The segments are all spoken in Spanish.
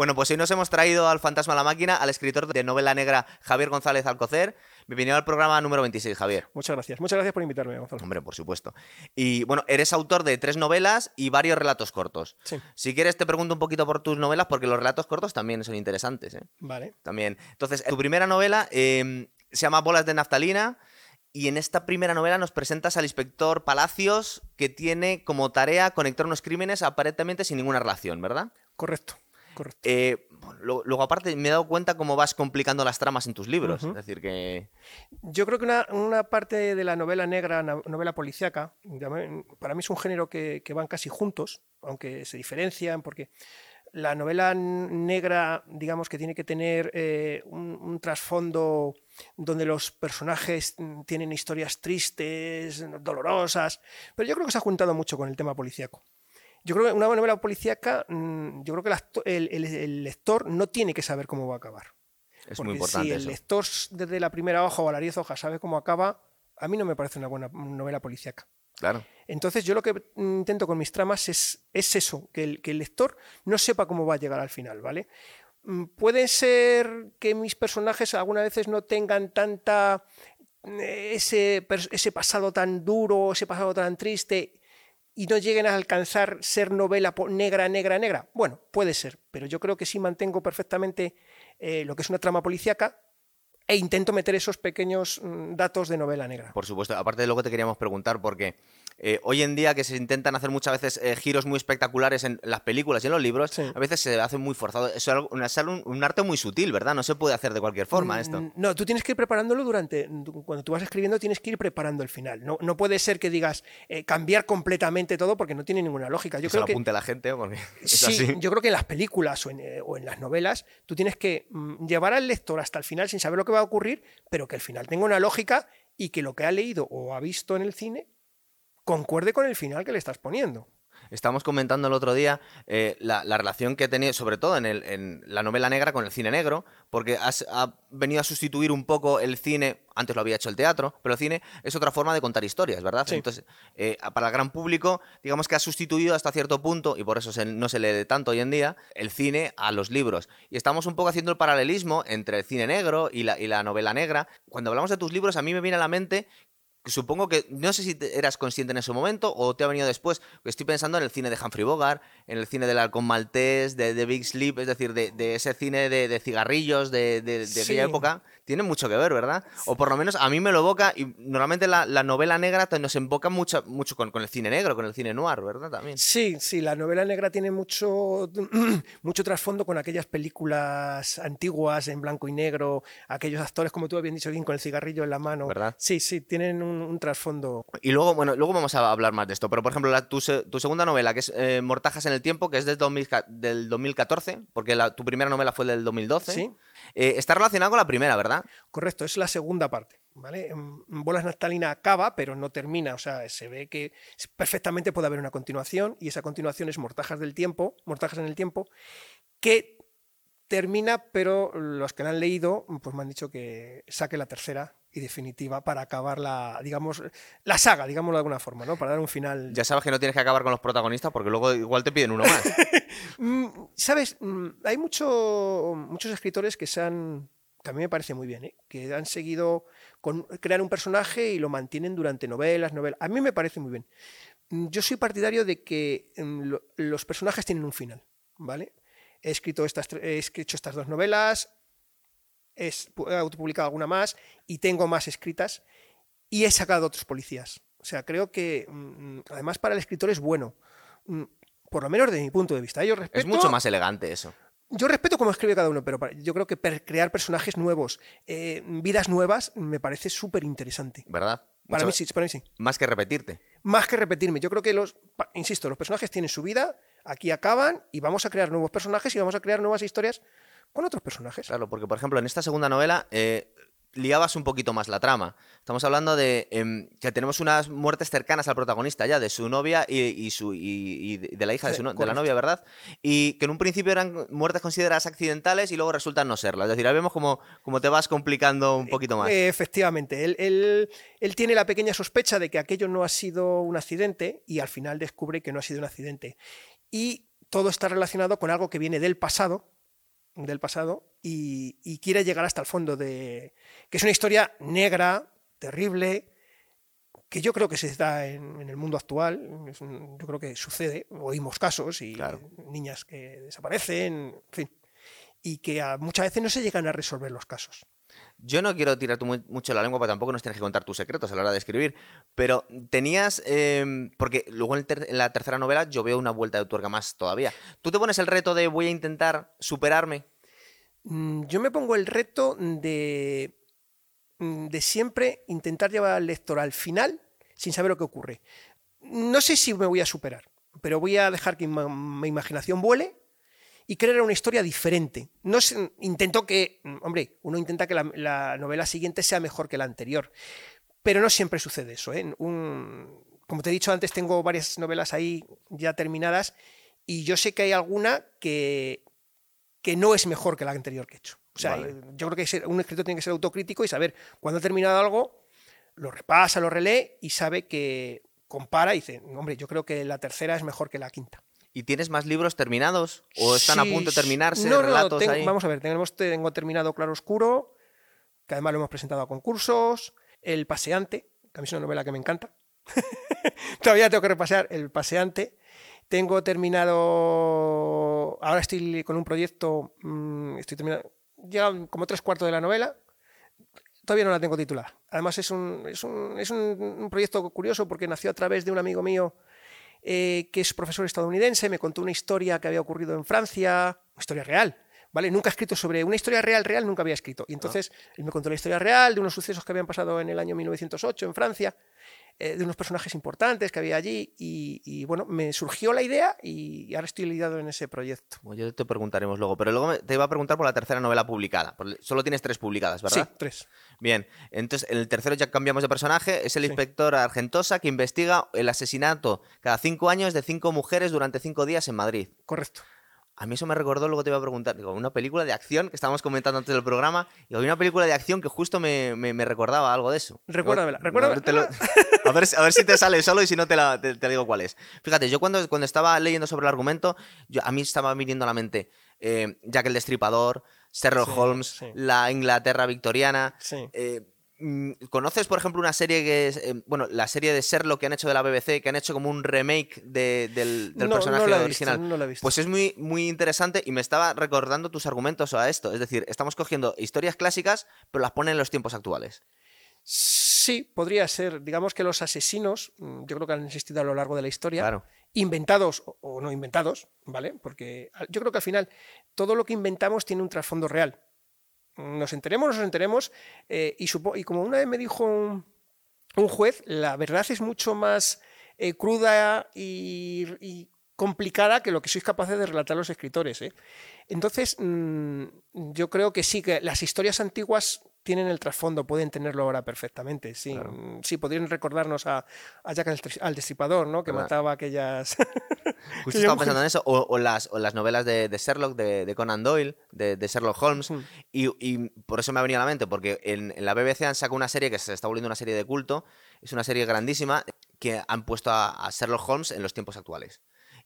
Bueno, pues hoy nos hemos traído al Fantasma a la Máquina al escritor de novela negra Javier González Alcocer. Bienvenido al programa número 26, Javier. Muchas gracias. Muchas gracias por invitarme, Gonzalo. Hombre, por supuesto. Y bueno, eres autor de tres novelas y varios relatos cortos. Sí. Si quieres, te pregunto un poquito por tus novelas, porque los relatos cortos también son interesantes. ¿eh? Vale. También. Entonces, tu primera novela eh, se llama Bolas de Naftalina. Y en esta primera novela nos presentas al inspector Palacios, que tiene como tarea conectar unos crímenes aparentemente sin ninguna relación, ¿verdad? Correcto. Correcto. Eh, lo- luego, aparte, me he dado cuenta cómo vas complicando las tramas en tus libros. Es decir, que. Yo creo que una, una parte de la novela negra, novela policíaca, para mí es un género que, que van casi juntos, aunque se diferencian, porque la novela negra, digamos que tiene que tener eh, un, un trasfondo donde los personajes tienen historias tristes, dolorosas, pero yo creo que se ha juntado mucho con el tema policíaco. Yo creo que una novela policíaca, mm, yo creo que el, lector no tiene que saber cómo va a acabar. Es Porque muy importante si el eso. lector desde la primera hoja o a las 10 hojas sabe cómo acaba, a mí no me parece una buena novela policíaca. Claro. Entonces yo lo que intento con mis tramas es, es eso, que el, que el lector no sepa cómo va a llegar al final, ¿vale? Mm, Puede ser que mis personajes algunas veces no tengan tanta eh, ese, ese pasado tan duro, ese pasado tan triste y no lleguen a alcanzar ser novela negra, negra, negra. Bueno, puede ser, pero yo creo que sí mantengo perfectamente eh, lo que es una trama policíaca e intento meter esos pequeños mm, datos de novela negra. Por supuesto. Aparte de lo que te queríamos preguntar, porque eh, hoy en día que se intentan hacer muchas veces eh, giros muy espectaculares en las películas y en los libros, Sí. a veces se hace muy forzado. Eso es algo- una- es un, un arte muy sutil, ¿verdad? No se puede hacer de cualquier forma esto. Mm, No, tú tienes que ir preparándolo durante. Cuando tú vas escribiendo, tienes que ir preparando el final. No, no puede ser que digas eh, cambiar completamente todo porque no tiene ninguna lógica. Yo que se creo lo que. apunte la gente, porque es Sí, así. yo creo que en las películas o en, o en las novelas tú tienes que mm, llevar al lector hasta el final sin saber lo que va a ocurrir, pero que el final tenga una lógica y que lo que ha leído o ha visto en el cine concuerde con el final que le estás poniendo. Estamos comentando el otro día eh, la, la relación que tenía, sobre todo en, el- en la novela negra, con el cine negro, porque has- ha venido a sustituir un poco el cine, antes lo había hecho el teatro, pero el cine es otra forma de contar historias, ¿verdad? Sí. Entonces, eh, para el gran público, digamos que ha sustituido hasta cierto punto, y por eso se- no se lee tanto hoy en día, el cine a los libros. Y estamos un poco haciendo el paralelismo entre el cine negro y la, y la novela negra. Cuando hablamos de tus libros, a mí me viene a la mente Supongo que, no sé si te- eras consciente en ese momento o te ha venido después. Estoy pensando en el cine de Humphrey Bogart, en el cine del halcón maltés, de, de Big Sleep, es decir, de, de ese cine de, de cigarrillos de, de- de Sí. aquella época. Tiene mucho que ver, ¿verdad? O por lo menos a mí me lo evoca y normalmente la, la novela negra nos emboca mucho, mucho con, con el cine negro, con el cine noir, ¿verdad? También. Sí, sí, la novela negra tiene mucho, mucho trasfondo con aquellas películas antiguas en blanco y negro, aquellos actores, como tú habías dicho bien, con el cigarrillo en la mano. ¿Verdad? Sí, sí, tienen un, un trasfondo. Y luego, bueno, luego vamos a hablar más de esto. Pero, por ejemplo, la- tu, se- tu segunda novela, que es eh, Mortajas en el Tiempo, que es del, 2000 ca- del 2014, porque la- tu primera novela fue del 2012, Sí. eh, está relacionada con la primera, ¿verdad? Correcto, es la segunda parte. ¿vale? Bolas Naftalina acaba, pero no termina. O sea, se ve que perfectamente puede haber una continuación, y esa continuación es Mortajas del Tiempo, Mortajas en el Tiempo, que termina, pero los que la han leído, pues me han dicho que saque la tercera y definitiva para acabar la, digamos, la saga, digámoslo de alguna forma, ¿no? Para dar un final. Ya sabes que no tienes que acabar con los protagonistas porque luego igual te piden uno más. Mm, Sabes, Mm, hay mucho, muchos escritores que se han, que a mí me parece muy bien, ¿eh? que han seguido con crear un personaje y lo mantienen durante novelas, novelas. A mí me parece muy bien. Mm, Yo soy partidario de que mm, lo- los personajes tienen un final, ¿vale? He escrito estas, he hecho estas dos novelas, he autopublicado alguna más y tengo más escritas y he sacado otros policías. O sea, creo que mm, además para el escritor es bueno. Por lo menos desde mi punto de vista. Yo es respeto, mucho más elegante eso. Yo respeto cómo escribe cada uno, pero yo creo que crear personajes nuevos, eh, vidas nuevas, me parece súper interesante. ¿Verdad? Para Mucho- mí sí, para mí sí. Más que repetirte. Más que repetirme, yo creo que los, insisto, los personajes tienen su vida, aquí acaban y vamos a crear nuevos personajes y vamos a crear nuevas historias con otros personajes. Claro, porque por ejemplo en esta segunda novela eh, liabas un poquito más la trama. Estamos hablando de em, que tenemos unas muertes cercanas al protagonista ya, de su novia y, y su, y, y de la hija de, su no- de la novia, ¿verdad? Y que en un principio eran muertes consideradas accidentales y luego resultan no serlas. Es decir, ahí vemos como, como te vas complicando un poquito más. Eh, efectivamente, él, él- él tiene la pequeña sospecha de que aquello no ha sido un accidente y al final descubre que no ha sido un accidente. Y todo está relacionado con algo que viene del pasado del pasado y, quiere llegar hasta el fondo de... que es una historia negra, terrible, que yo creo que se da en, el mundo actual, yo creo que sucede, oímos casos y niñas que desaparecen, en fin, y que muchas veces no se llegan a resolver los casos. Yo no quiero tirarte mucho la lengua, porque tampoco nos tienes que contar tus secretos a la hora de escribir, pero tenías, em, porque luego en, la tercera novela yo veo una vuelta de tuerca más todavía. ¿Tú te pones el reto de voy a intentar superarme? Mm, yo me pongo el reto de, mm, de siempre intentar llevar al lector al final sin saber lo que ocurre. No sé si me voy a superar, pero voy a dejar que mi imaginación vuele y crear una historia diferente. No intento que, hombre, uno intenta que la, novela siguiente sea mejor que la anterior, pero no siempre sucede eso. ¿eh? como te he dicho antes, tengo varias novelas ahí ya terminadas y yo sé que hay alguna que, que no es mejor que la anterior que he hecho. O sea, yo creo que un escritor tiene que ser autocrítico y saber cuando ha terminado algo, lo repasa, lo relee y sabe que compara y dice, hombre, yo creo que la tercera es mejor que la quinta. ¿Y tienes más libros terminados? ¿O están a punto de terminarse? No, relatos Vamos a ver, tengo terminado Claro Oscuro, que además lo hemos presentado a concursos. El Paseante, que a mí es una novela que me encanta. Todavía tengo que repasar El Paseante. Tengo terminado. Ahora estoy con un proyecto. Mm, estoy terminando. Ya como tres cuartos de la novela. Todavía no la tengo titulada. Además, es un, es un, es un proyecto curioso porque nació a través de un amigo mío eh, que es profesor estadounidense, me contó una historia que había ocurrido en Francia, una historia real. ¿Vale? Nunca ha escrito sobre una historia real, real, nunca había escrito. Y entonces él me contó la historia real de unos sucesos que habían pasado en el año 1908 en Francia. Eh, de unos personajes importantes que había allí y, bueno, me surgió la idea y, ahora estoy lidiado en ese proyecto. yo te preguntaremos luego, pero luego te iba a preguntar por la tercera novela publicada. Solo tienes tres publicadas, ¿verdad? Sí, tres. Bien, entonces en el tercero ya cambiamos de personaje, es el inspector Argentosa que investiga el asesinato cada cinco años de cinco mujeres durante cinco días en Madrid. Correcto. A mí eso me recordó, luego te iba a preguntar, digo, una película de acción que estábamos comentando antes del programa, y había una película de acción que justo me, recordaba algo de eso. Recuérdamela, recuérdamela. A ver, a ver, si te sale solo y si no te, la, te, digo cuál es. Fíjate, yo cuando, cuando estaba leyendo sobre el argumento, yo, a mí estaba viniendo a la mente eh, Jack el Destripador, Sherlock Holmes, la Inglaterra victoriana. Sí. Eh, ¿Conoces, por ejemplo, una serie que es, eh, bueno, la serie de Sherlock que han hecho de la BBC, que han hecho como un remake del, personaje original? Pues es muy, muy interesante y me estaba recordando tus argumentos a esto. Es decir, estamos cogiendo historias clásicas, pero las ponen en los tiempos actuales. Sí, podría ser. Digamos que los asesinos, mm, yo creo que han existido a lo largo de la historia, inventados o no inventados, ¿vale? Porque yo creo que al final todo lo que inventamos tiene un trasfondo real nos enteremos, nos enteremos, eh, y, y, como una vez me dijo un, juez, la verdad es mucho más eh, cruda y, complicada que lo que sois capaces de relatar los escritores. ¿eh? Entonces, mm, yo creo que sí, que las historias antiguas tienen el trasfondo, pueden tenerlo ahora perfectamente. Sí, mm, sí podrían recordarnos a, Jack al Destripador, ¿no? que mataba aquellas. Justo estaba pensando en eso, o, las, las, novelas de, Sherlock, de, Conan Doyle, de, Sherlock Holmes, y, por eso me ha venido a la mente, porque en, la BBC han sacado una serie que se está volviendo una serie de culto, es una serie grandísima que han puesto a Sherlock Holmes en los tiempos actuales.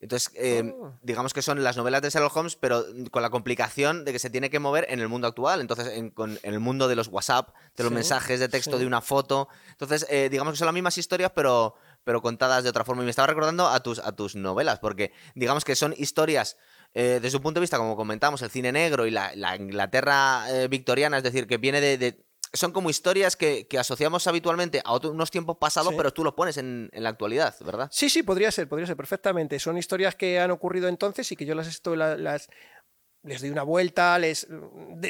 Entonces, eh, oh. digamos que son las novelas de Sherlock Holmes, pero con la complicación de que se tiene que mover en el mundo actual. Entonces, en, el mundo de los WhatsApp, de los mensajes de texto, de una foto. Entonces, eh, digamos que son las mismas historias, pero, pero contadas de otra forma. Y me estaba recordando a tus, a tus novelas, porque digamos que son historias. Eh, desde un punto de vista, como comentamos, el cine negro y la, Inglaterra victoriana, es decir, que viene de son como historias que, asociamos habitualmente a unos tiempos pasados, pero tú los pones en, la actualidad, ¿verdad? Sí, sí, podría ser, podría ser perfectamente. Son historias que han ocurrido entonces y que yo las estoy las, les doy una vuelta, les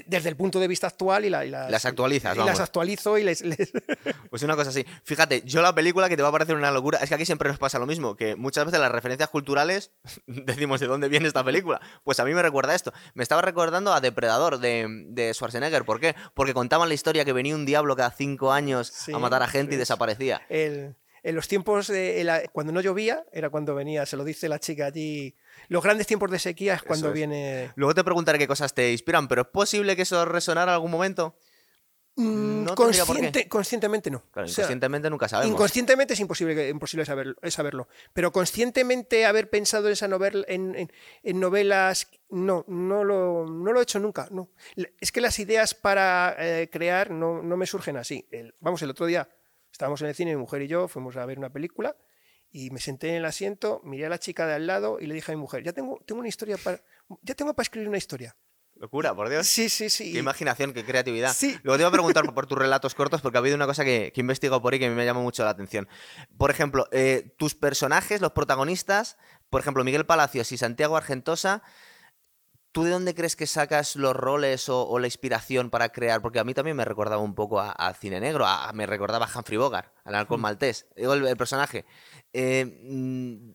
desde el punto de vista actual y, las actualizas. Y las actualizo y les, Pues una cosa así. Fíjate, yo la película que te va a parecer una locura, es que aquí siempre nos pasa lo mismo, que muchas veces las referencias culturales decimos de dónde viene esta película. Pues a mí me recuerda esto. Me estaba recordando a Depredador de, Schwarzenegger. ¿Por qué? Porque contaban la historia que venía un diablo cada cinco años a matar a gente y desaparecía. en los tiempos de cuando no llovía era cuando venía, se lo dice la chica allí los grandes tiempos de sequía es cuando viene. Luego te preguntaré qué cosas te inspiran, pero ¿es posible que eso resonara en algún momento? Mm, No consciente- conscientemente no. Claro, O sea, inconscientemente nunca sabemos. Inconscientemente es imposible, imposible saberlo, es saberlo. Pero conscientemente haber pensado en esa novela, en, en- en novelas, no, no lo, no lo he hecho nunca. No. Es que las ideas para eh, crear no, no me surgen así. El- vamos, el otro día estábamos en el cine, mi mujer y yo fuimos a ver una película y me senté en el asiento, miré a la chica de al lado y le dije a mi mujer, ya tengo, tengo una historia para, ya tengo para escribir una historia. Locura, por Dios. Sí, sí, sí. Qué imaginación, qué creatividad. Sí. Luego te iba a preguntar por, tus relatos cortos, porque ha habido una cosa que, que he investigado por ahí que me llama mucho la atención. Por ejemplo, eh, tus personajes, los protagonistas, por ejemplo, Miguel Palacios y Santiago Argentosa, ¿tú de dónde crees que sacas los roles o, o la inspiración para crear? Porque a mí también me recordaba un poco a, a cine negro, a- me recordaba a Humphrey Bogart, al halcón maltés. Digo, el, el personaje. Eh, mm,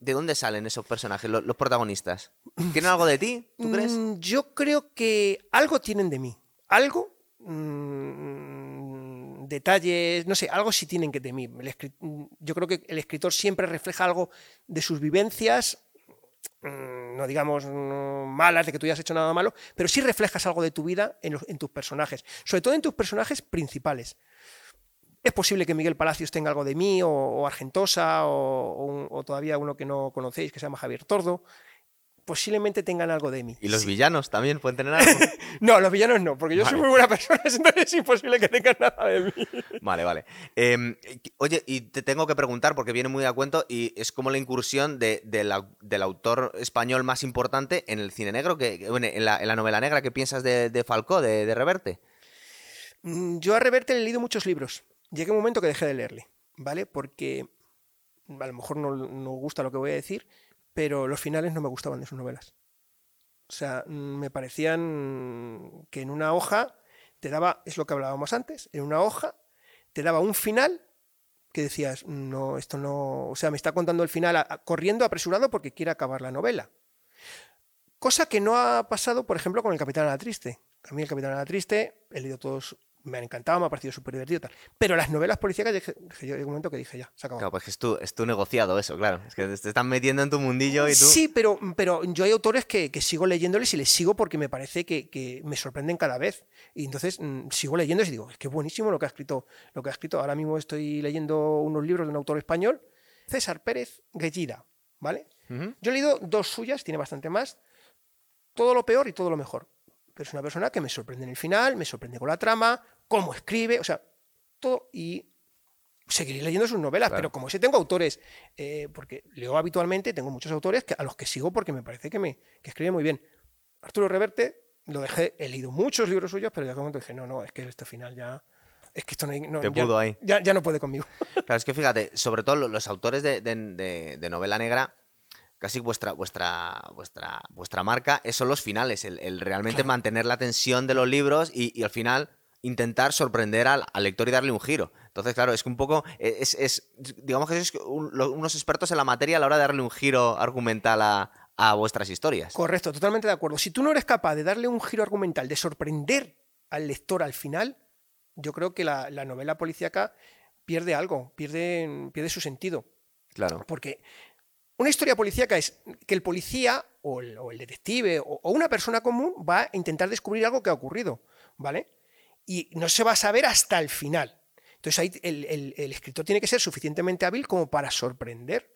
¿De dónde salen esos personajes, lo- los, protagonistas? ¿Tienen algo de ti, tú crees? Mm, Yo creo que algo tienen de mí. Algo. mm, detalles, no sé, algo sí tienen que de mí. El mm, yo creo que el escritor siempre refleja algo de sus vivencias, mm, no digamos mm, malas, de que tú hayas hecho nada malo, pero sí reflejas algo de tu vida en, tus personajes, sobre todo en tus personajes principales. Es posible que Miguel Palacios tenga algo de mí, o, Argentosa, o, o todavía uno que no conocéis, que se llama Javier Tordo. Posiblemente tengan algo de mí. Y los villanos también pueden tener algo. No, los villanos no, porque yo soy muy buena persona, entonces es imposible que tengan nada de mí. Vale, vale. Eh, oye, y te tengo que preguntar, porque viene muy a cuento, y es como la incursión de- del au- del autor español más importante en el cine negro, que, bueno, en, la, en la novela negra. ¿Qué piensas de, de Falcó, de, de Reverte? Mm, Yo a Reverte le he leído muchos libros. Llegué un momento que dejé de leerle, ¿vale? Porque a lo mejor no, no gusta lo que voy a decir, pero los finales no me gustaban de sus novelas. O sea, mm, me parecían que en una hoja te daba, es lo que hablábamos antes, en una hoja te daba un final que decías, no, esto no, o sea, me está contando el final corriendo apresurado porque quiere acabar la novela. Cosa que no ha pasado, por ejemplo, con el Capitán a la Triste. A mí el Capitán a la Triste, he leído todos, me han encantado, me ha parecido súper divertido. Tal. Pero las novelas policíacas, dije, yo, un momento que dije, ya, se acabó. Claro, pues es tu, es tu negociado eso, claro. Es que te están metiendo en tu mundillo y tú... Sí, pero, pero yo hay autores que, que sigo leyéndoles y les sigo porque me parece que, que me sorprenden cada vez. Y entonces mm, sigo leyéndoles y digo, es que buenísimo lo que ha escrito. Lo que ha escrito. Ahora mismo estoy leyendo unos libros de un autor español, César Pérez Guellida, ¿vale? Yo he leído dos suyas, tiene bastante más. Todo lo peor y todo lo mejor. Pero es una persona que me sorprende en el final, me sorprende con la trama, cómo escribe, o sea, todo. Y seguiré leyendo sus novelas, Claro. pero como sé, tengo autores, eh, porque leo habitualmente, tengo muchos autores que, a los que sigo porque me parece que, me, que escribe muy bien. Arturo Reverte, lo dejé, he leído muchos libros suyos, pero ya como dije, no, no, es que este final ya. Es que esto no, hay- no- Te ya- pudo ahí. Ya, ya no puede conmigo. Claro, es que fíjate, sobre todo lo- los autores de, de- de- de novela negra, casi vuestra, vuestra, vuestra, vuestra marca son los finales, el, el realmente Claro. mantener la tensión de los libros y, y al final intentar sorprender al, al lector y darle un giro. Entonces, claro, es que un poco, eh, es, es- digamos que sois un- unos expertos en la materia a la hora de darle un giro argumental a, a vuestras historias. Correcto, totalmente de acuerdo. Si tú no eres capaz de darle un giro argumental, de sorprender al lector al final, yo creo que la, la novela policíaca pierde algo, pierde, pierde su sentido. Claro. Porque una historia policíaca es que el policía o el, o el detective o, o una persona común va a intentar descubrir algo que ha ocurrido, ¿vale? Y no se va a saber hasta el final. Entonces ahí el, el- el escritor tiene que ser suficientemente hábil como para sorprender.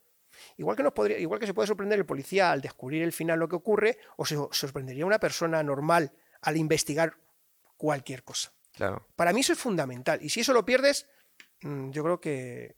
Igual que, nos podría, igual que se puede sorprender el policía al descubrir el final lo que ocurre, o se sorprendería una persona normal al investigar cualquier cosa. Claro. Para mí eso es fundamental. Y si eso lo pierdes, mm, yo creo que,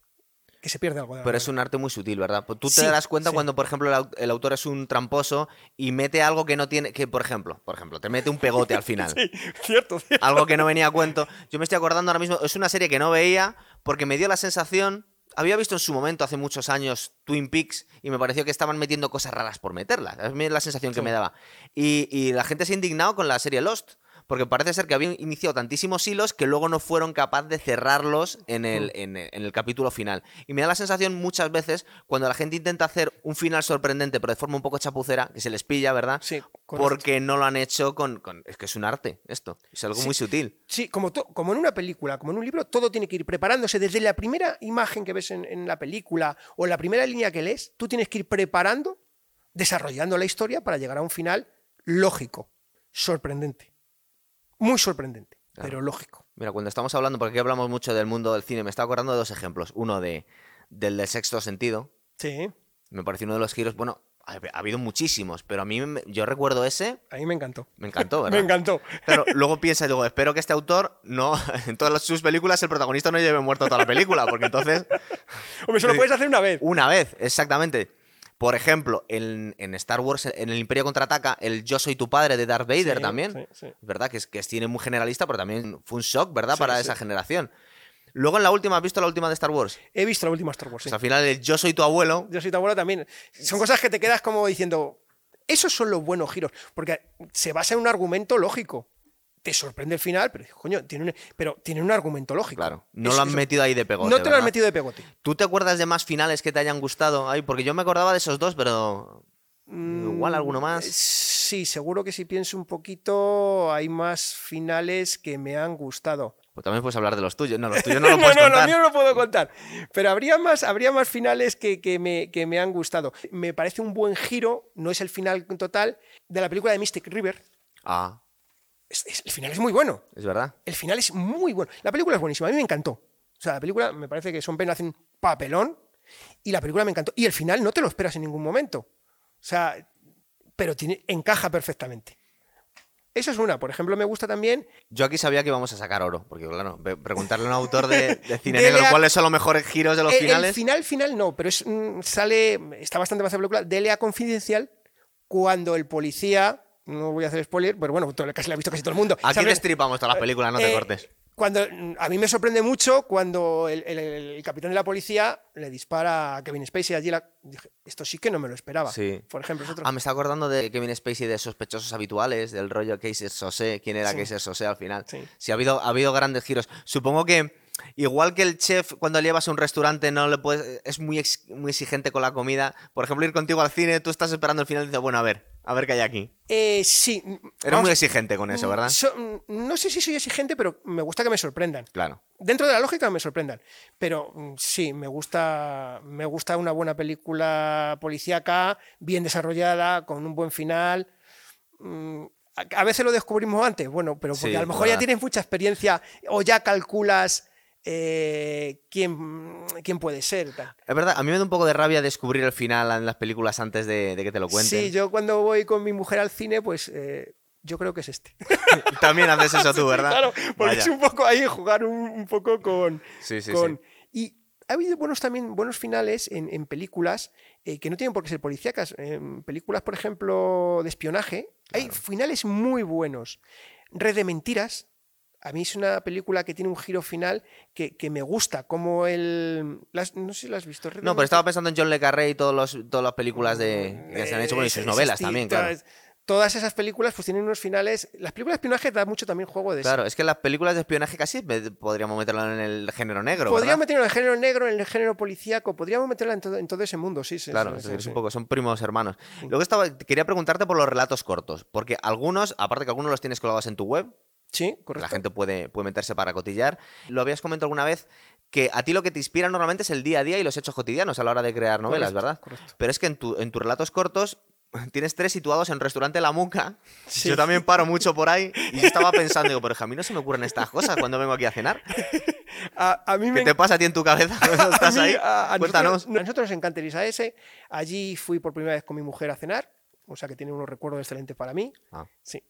que se pierde algo. de la Pero es un arte muy sutil, ¿verdad? Pues Tú te Sí, darás cuenta sí. cuando, por ejemplo, el, au- el autor es un tramposo y mete algo que no tiene, que por ejemplo, por ejemplo, te mete un pegote al final. Sí, cierto, cierto. Algo que no venía a cuento. Yo me estoy acordando ahora mismo, es una serie que no veía porque me dio la sensación, había visto en su momento hace muchos años Twin Peaks y me pareció que estaban metiendo cosas raras por meterlas. Es la sensación que me daba. Y, y la gente se ha indignado con la serie Lost. Porque parece ser que habían iniciado tantísimos hilos que luego no fueron capaces de cerrarlos en el, en, el- en el capítulo final. Y me da la sensación muchas veces cuando la gente intenta hacer un final sorprendente, pero de forma un poco chapucera, que se les pilla, ¿verdad? Sí, correcto. porque no lo han hecho con, con- Es que es un arte esto. Es algo Sí. muy sutil. Sí, como, to- como en una película, como en un libro, todo tiene que ir preparándose. Desde la primera imagen que ves en, en la película o la primera línea que lees, tú tienes que ir preparando, desarrollando la historia para llegar a un final lógico, sorprendente. Muy sorprendente, Claro. pero lógico. Mira, cuando estamos hablando, porque aquí hablamos mucho del mundo del cine, me estaba acordando de dos ejemplos. Uno de del de sexto sentido. Sí. Me pareció uno de los giros. Bueno, ha, ha habido muchísimos, pero a mí me- yo recuerdo ese. A mí me encantó. Me encantó, Me ¿verdad? encantó. Pero luego piensa, digo, espero que este autor no, en todas sus películas, el protagonista no lleve muerto toda la película, porque entonces, Hombre, eso lo Sí. puedes hacer una vez. una vez, exactamente. Por ejemplo, en, en Star Wars, en el Imperio Contraataca, el Yo soy tu padre de Darth Vader Sí, también. sí, sí. ¿Verdad? Que es, que es cine muy generalista, pero también fue un shock, ¿verdad? Para esa generación. Luego en la última, ¿has visto la última de Star Wars? He visto la última Star Wars. Pues al final el Yo soy tu abuelo. Yo soy tu abuelo también. Son cosas que te quedas como diciendo, esos son los buenos giros, porque se basa en un argumento lógico. Te sorprende el final, pero coño, tiene un, pero tiene un argumento lógico. Claro, no lo han eso- metido ahí de pegote. No te lo han metido de pegote. ¿Tú te acuerdas de más finales que te hayan gustado? Ay, porque yo me acordaba de esos dos, pero igual alguno Mm, más. Sí, seguro que si pienso un poquito, hay más finales que me han gustado. Pues también puedes hablar de los tuyos. No, los tuyos no los no, puedes no, contar. los míos no puedo contar. Pero habría más, habría más finales que, que me, que me han gustado. Me parece un buen giro, no es el final total, de la película de Mystic River. Ah, Es- es- el final es muy bueno. es verdad. El final es muy bueno. La película es buenísima, a mí me encantó. O sea, la película me parece que Son Penn hace un papelón y la película me encantó. Y el final no te lo esperas en ningún momento. O sea, pero tiene, encaja perfectamente. Eso es una. Por ejemplo, me gusta también Yo aquí sabía que íbamos a sacar oro, porque claro, preguntarle a un autor de, de cine Dele negro a- cuáles son los mejores giros de los El- finales. El final, final no, pero es, mm, sale, está bastante más la película, DLA Confidencial, cuando el policía, no voy a hacer spoiler, pero bueno, todo- casi la ha visto casi todo el mundo. Aquí ¿sabe? destripamos todas las películas, no te Eh, cortes. Cuando, a mí me sorprende mucho cuando el, el- el capitán de la policía le dispara a Kevin Spacey allí. La, dije, esto sí que no me lo esperaba. Sí. Por ejemplo, es otro. Ah, me está acordando de Kevin Spacey de sospechosos habituales, del rollo Casey Sosé, quién era Sí. Casey Sosé al final. Sí. ha habido, ha habido grandes giros. Supongo que igual que el chef cuando le llevas a un restaurante no le puedes, es muy, ex- muy exigente con la comida. Por ejemplo, ir contigo al cine, tú estás esperando el final y dices, bueno, a ver, a ver qué hay aquí. Eh, sí. Eres vamos, muy exigente con eso, ¿verdad? so- no sé si soy exigente, pero me gusta que me sorprendan. Claro. Dentro de la lógica me sorprendan. Pero mm, sí, me gusta, me gusta una buena película policíaca, bien desarrollada, con un buen final. Mm, A veces lo descubrimos antes, bueno, pero porque Sí, a lo mejor ya tienes mucha experiencia o ya calculas eh, quién, quién puede ser. tal. Es verdad, a mí me da un poco de rabia descubrir el final en las películas antes de, de que te lo cuenten. Sí, yo cuando voy con mi mujer al cine, pues eh, yo creo que es este. También haces eso tú, ¿verdad? Claro, porque Vaya. es un poco ahí jugar un, un poco con. Sí, sí, con- sí. Y ha habido buenos también buenos finales en, en películas eh, que no tienen por qué ser policíacas. En películas, por ejemplo, de espionaje, hay finales muy buenos. Red de Mentiras. A mí es una película que tiene un giro final que, que me gusta, como el... las- no sé si lo has visto. No, pero estaba pensando en John Le Carré y todos los, todas las películas de, que se han hecho, bueno, y sus novelas también, claro. todas- Todas esas películas pues tienen unos finales... Las películas de espionaje dan mucho también juego de Claro, es que las películas de espionaje casi me- podríamos meterlo en el género negro, Podríamos meterlo en el género negro, en el género policíaco, podríamos meterla en todo, en todo ese mundo, sí, sí. Claro, sí, es sí, sí. un poco, son primos hermanos. Luego estaba, quería preguntarte por los relatos cortos, porque algunos, aparte que algunos los tienes colgados en tu web, Sí, correcto. la gente puede, puede meterse para cotillar. Lo habías comentado alguna vez que a ti lo que te inspira normalmente es el día a día y los hechos cotidianos a la hora de crear novelas, Correcto, ¿verdad? correcto. Pero es que en, tu- en tus relatos cortos tienes tres situados en restaurante La Muca. Sí. Yo también paro mucho por ahí y yo estaba pensando, digo, pero a mí no se me ocurren estas cosas cuando vengo aquí a cenar. A, a mí me ¿Qué te pasa a ti en tu cabeza cuando estás a mí- ahí? a- Cuéntanos. nosotros, a nosotros nos encanta el ISAS. Allí fui por primera vez con mi mujer a cenar, o sea que tiene unos recuerdos excelentes para mí. Ah. Sí.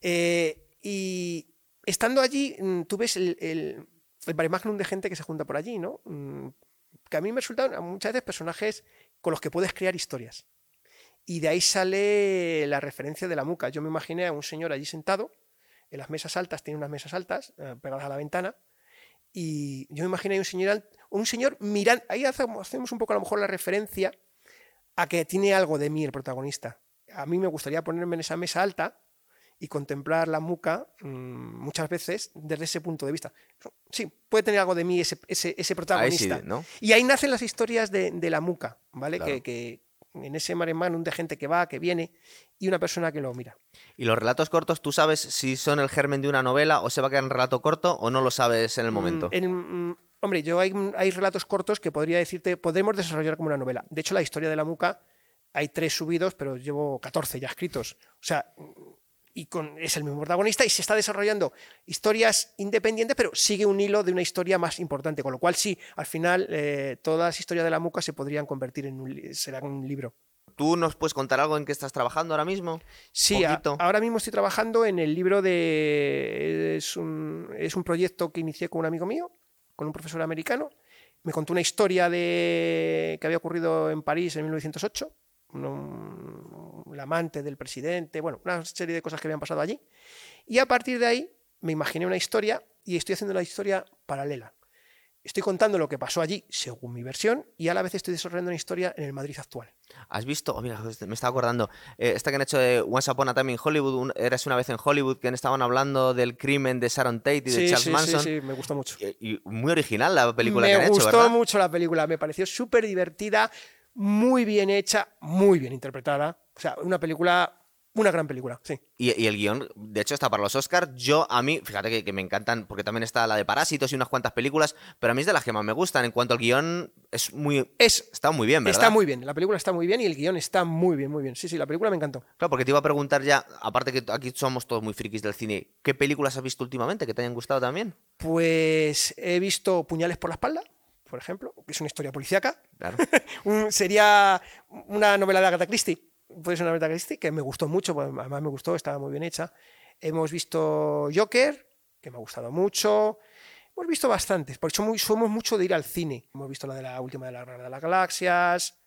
Eh, y estando allí, mm, tú ves el, el, el de gente que se junta por allí, ¿no? Mm, Que a mí me resultan muchas veces personajes con los que puedes crear historias. Y de ahí sale la referencia de la muca. Yo me imaginé a un señor allí sentado, en las mesas altas, tiene unas mesas altas eh, pegadas a la ventana, y yo me imaginé a un señor, un señor mirando, ahí hacemos un poco a lo mejor la referencia a que tiene algo de mí el protagonista. A mí me gustaría ponerme en esa mesa alta y contemplar la muca mm, muchas veces desde ese punto de vista. Sí, puede tener algo de mí ese, ese, ese Ahí sí, protagonista. ¿no? Y ahí nacen las historias de, de la muca, ¿vale? Claro. Que, que en ese mare magnum de gente que va, que viene y una persona que lo mira. Y los relatos cortos, ¿tú sabes si son el germen de una novela o se va a quedar en relato corto o no lo sabes en el momento? Mm, en- mm, hombre, yo hay, hay relatos cortos que podría decirte, podemos desarrollar como una novela. De hecho, la historia de la muca hay tres subidos, pero llevo 14 ya escritos. O sea, y con, es el mismo protagonista y se está desarrollando historias independientes, pero sigue un hilo de una historia más importante, con lo cual sí, al final eh, todas las historias de la muca se podrían convertir en un, serán un libro. ¿Tú nos puedes contar algo en qué estás trabajando ahora mismo? Sí, ahora mismo estoy trabajando en el libro de... Es un, es un proyecto que inicié con un amigo mío, con un profesor americano. Me contó una historia de, que había ocurrido en París en 1908 un, amante del presidente, bueno, una serie de cosas que habían pasado allí. Y a partir de ahí me imaginé una historia y estoy haciendo la historia paralela. Estoy contando lo que pasó allí según mi versión y a la vez estoy desarrollando una historia en el Madrid actual. ¿Has visto? Oh, mira, me estaba acordando. Eh, esta que han hecho de Once Upon a Time in Hollywood, Eres una vez en Hollywood, que estaban hablando del crimen de Sharon Tate y de Charles Manson. Sí, sí, me gustó mucho. Y, muy original la película que han hecho. Me gustó mucho la película, me pareció súper divertida muy bien hecha, muy bien interpretada. O sea, una película una gran película, sí. Y, el guion, de hecho, está para los Oscars. Yo, a mí, fíjate que, me encantan, porque también está la de Parásitos y unas cuantas películas, pero a mí es de las que más me gustan. En cuanto al guion, es muy. Es, está muy bien, ¿verdad? Está muy bien. La película está muy bien y el guion está muy bien, muy bien. Sí, sí, la película me encantó. Claro, porque te iba a preguntar ya, aparte que aquí somos todos muy frikis del cine, ¿qué películas has visto últimamente que te hayan gustado también? Pues he visto Puñales por la espalda por ejemplo, que es una historia policíaca. Claro. sería una novela de Agatha Christie. Puede ser una Christie que me gustó mucho, pues, además me gustó, estaba muy bien hecha. Hemos visto Joker, que me ha gustado mucho. Hemos visto bastantes, porque somos, somos mucho de ir al cine. Hemos visto la de la última de la Guerra de las Galaxias.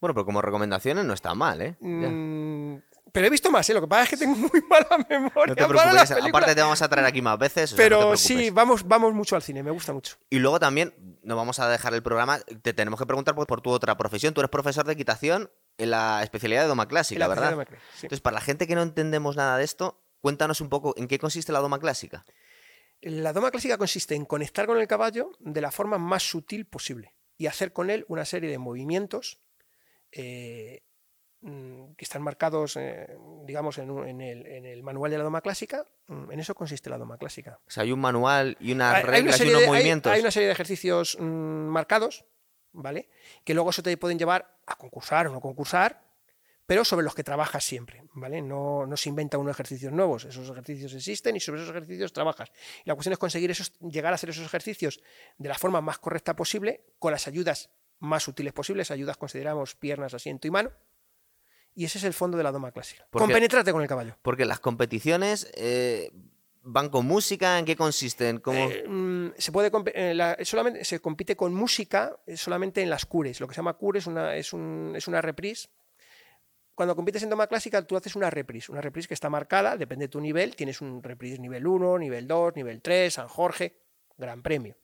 Bueno, pero como recomendaciones no está mal, ¿eh? Mm, pero he visto más, ¿eh? Lo que pasa es que tengo muy mala memoria. No te preocupes, aparte te vamos a traer aquí más veces. pero sí, vamos, vamos mucho al cine, me gusta mucho. Y luego también, no vamos a dejar el programa, te tenemos que preguntar por, tu otra profesión. Tú eres profesor de equitación en la especialidad de doma clásica, ¿verdad? Entonces, para la gente que no entendemos nada de esto, cuéntanos un poco en qué consiste la doma clásica. La doma clásica consiste en conectar con el caballo de la forma más sutil posible y hacer con él una serie de movimientos eh, Mm, que están marcados, eh, digamos, en, el, manual de la doma clásica. Mm, en eso consiste la doma clásica. O sea, hay un manual y unas reglas y unos movimientos. Hay, una serie de ejercicios mm, marcados, ¿vale? Que luego eso te pueden llevar a concursar o no concursar, pero sobre los que trabajas siempre, ¿vale? No, no se inventan unos ejercicios nuevos, esos ejercicios existen y sobre esos ejercicios trabajas. Y la cuestión es conseguir esos, llegar a hacer esos ejercicios de la forma más correcta posible, con las ayudas más útiles posibles, ayudas consideramos piernas, asiento y mano, y ese es el fondo de la doma clásica. Compenetrate con el caballo. Porque las competiciones eh, van con música, ¿en qué consisten? ¿Cómo... Eh, mm, se puede eh, solamente se compite con música solamente en las cures. Lo que se llama cures una, es, un, es una reprise. Cuando compites en doma clásica, tú haces una reprise. Una reprise que está marcada, depende de tu nivel. Tienes un reprise nivel 1, nivel 2, nivel 3, San Jorge, gran premio.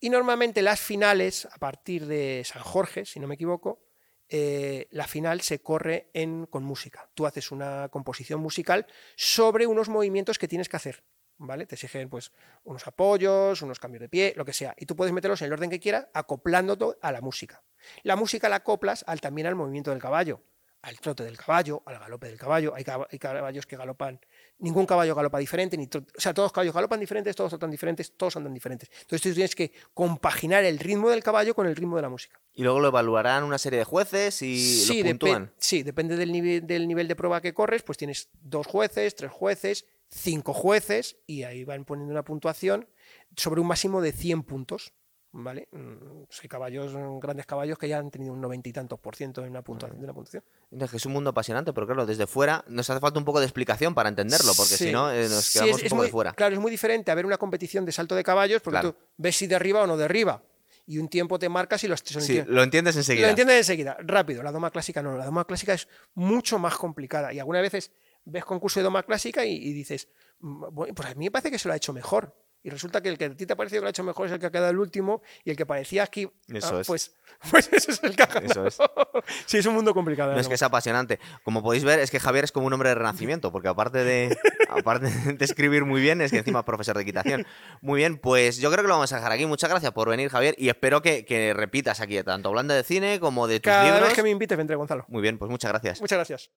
Y normalmente las finales, a partir de San Jorge, si no me equivoco, eh, la final se corre en, con música. Tú haces una composición musical sobre unos movimientos que tienes que hacer. ¿Vale? Te exigen pues unos apoyos, unos cambios de pie, lo que sea. Y tú puedes meterlos en el orden que quieras, acoplándote a la música. La música la acoplas al, también al movimiento del caballo, al trote del caballo, al galope del caballo. Hay, caballos que galopan, ningún caballo galopa diferente, ni o sea, todos los caballos galopan diferentes, todos saltan diferentes, todos andan diferentes. Entonces tú tienes que compaginar el ritmo del caballo con el ritmo de la música. Y luego lo evaluarán una serie de jueces y sí, lo puntúan. sí, depende del nivel, del nivel de prueba que corres, pues tienes dos jueces, tres jueces, cinco jueces y ahí van poniendo una puntuación sobre un máximo de 100 puntos. ¿Vale? Mm, hay caballos, grandes caballos que ya han tenido un noventa y tantos por ciento en una puntuación. De una puntuación. Es un mundo apasionante, pero claro, desde fuera nos hace falta un poco de explicación para entenderlo, porque si no eh, nos quedamos un poco de fuera. Claro, es muy diferente a ver una competición de salto de caballos, porque tú ves si derriba o no derriba y un tiempo te marcas y lo, sí, lo entiendes enseguida. Lo entiendes enseguida, rápido. La doma clásica no, la doma clásica es mucho más complicada y algunas veces ves concurso de doma clásica y, y dices, mm, bueno, pues a mí me parece que se lo ha hecho mejor y resulta que el que a ti te ha parecido que lo ha hecho mejor es el que ha quedado el último y el que parecía aquí, Eso ah, es. pues, pues eso es el que Eso es. sí, es un mundo complicado. No, es que es apasionante. Como podéis ver, es que Javier es como un hombre de renacimiento, porque aparte de, aparte de escribir muy bien, es que encima es profesor de equitación. Muy bien, pues yo creo que lo vamos a dejar aquí. Muchas gracias por venir, Javier, y espero que, repitas aquí, tanto hablando de cine como de tus Cada libros. vez que me invites, vendré, Gonzalo. Muy bien, pues muchas gracias. Muchas gracias.